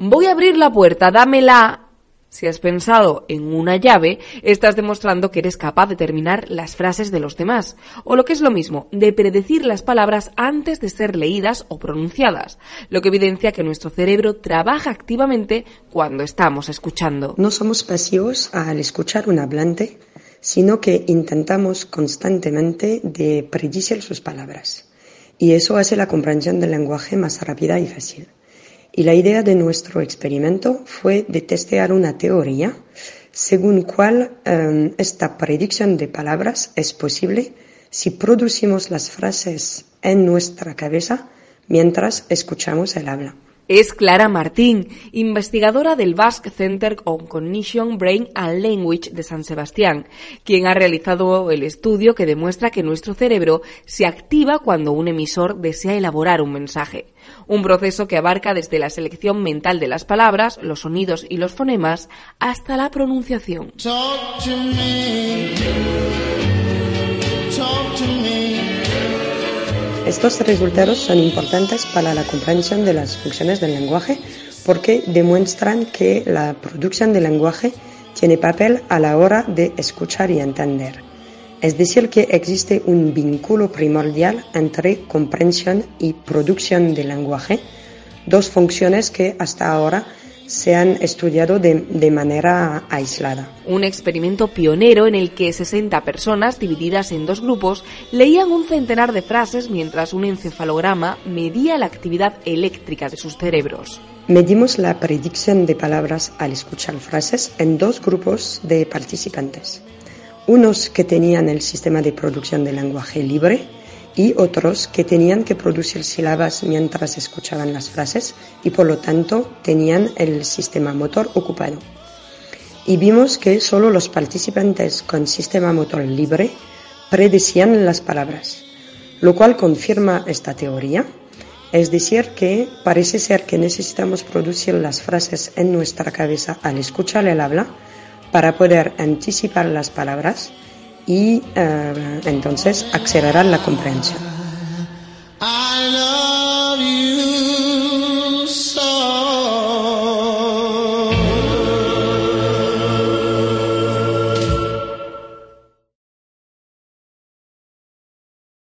Voy a abrir la puerta, dámela. Si has pensado en una llave, estás demostrando que eres capaz de terminar las frases de los demás, o lo que es lo mismo, de predecir las palabras antes de ser leídas o pronunciadas, lo que evidencia que nuestro cerebro trabaja activamente cuando estamos escuchando. No somos pasivos al escuchar un hablante, sino que intentamos constantemente de predecir sus palabras. Y eso hace la comprensión del lenguaje más rápida y fácil. Y la idea de nuestro experimento fue de testear una teoría según cual em, esta predicción de palabras es posible si producimos las frases en nuestra cabeza mientras escuchamos el habla es Clara Martín, investigadora del Basque Center on Cognition, Brain and Language de San Sebastián, quien ha realizado el estudio que demuestra que nuestro cerebro se activa cuando un emisor desea elaborar un mensaje. Un proceso que abarca desde la selección mental de las palabras, los sonidos y los fonemas, hasta la pronunciación. Estos resultados son importantes para la comprensión de las funciones del lenguaje porque demuestran que la producción del lenguaje tiene papel a la hora de escuchar y entender. Es decir, que existe un vínculo primordial entre comprensión y producción del lenguaje, dos funciones que hasta ahora se han estudiado de, manera aislada. Un experimento pionero en el que 60 personas, divididas en dos grupos, leían un centenar de frases mientras un encefalograma medía la actividad eléctrica de sus cerebros. Medimos la predicción de palabras al escuchar frases en dos grupos de participantes. Unos que tenían el sistema de producción de lenguaje libre y otros que tenían que producir sílabas mientras escuchaban las frases y por lo tanto tenían el sistema motor ocupado. Y vimos que solo los participantes con sistema motor libre predecían las palabras, lo cual confirma esta teoría. Es decir, que parece ser que necesitamos producir las frases en nuestra cabeza al escuchar el habla para poder anticipar las palabras y eh, entonces acelerar la comprensión.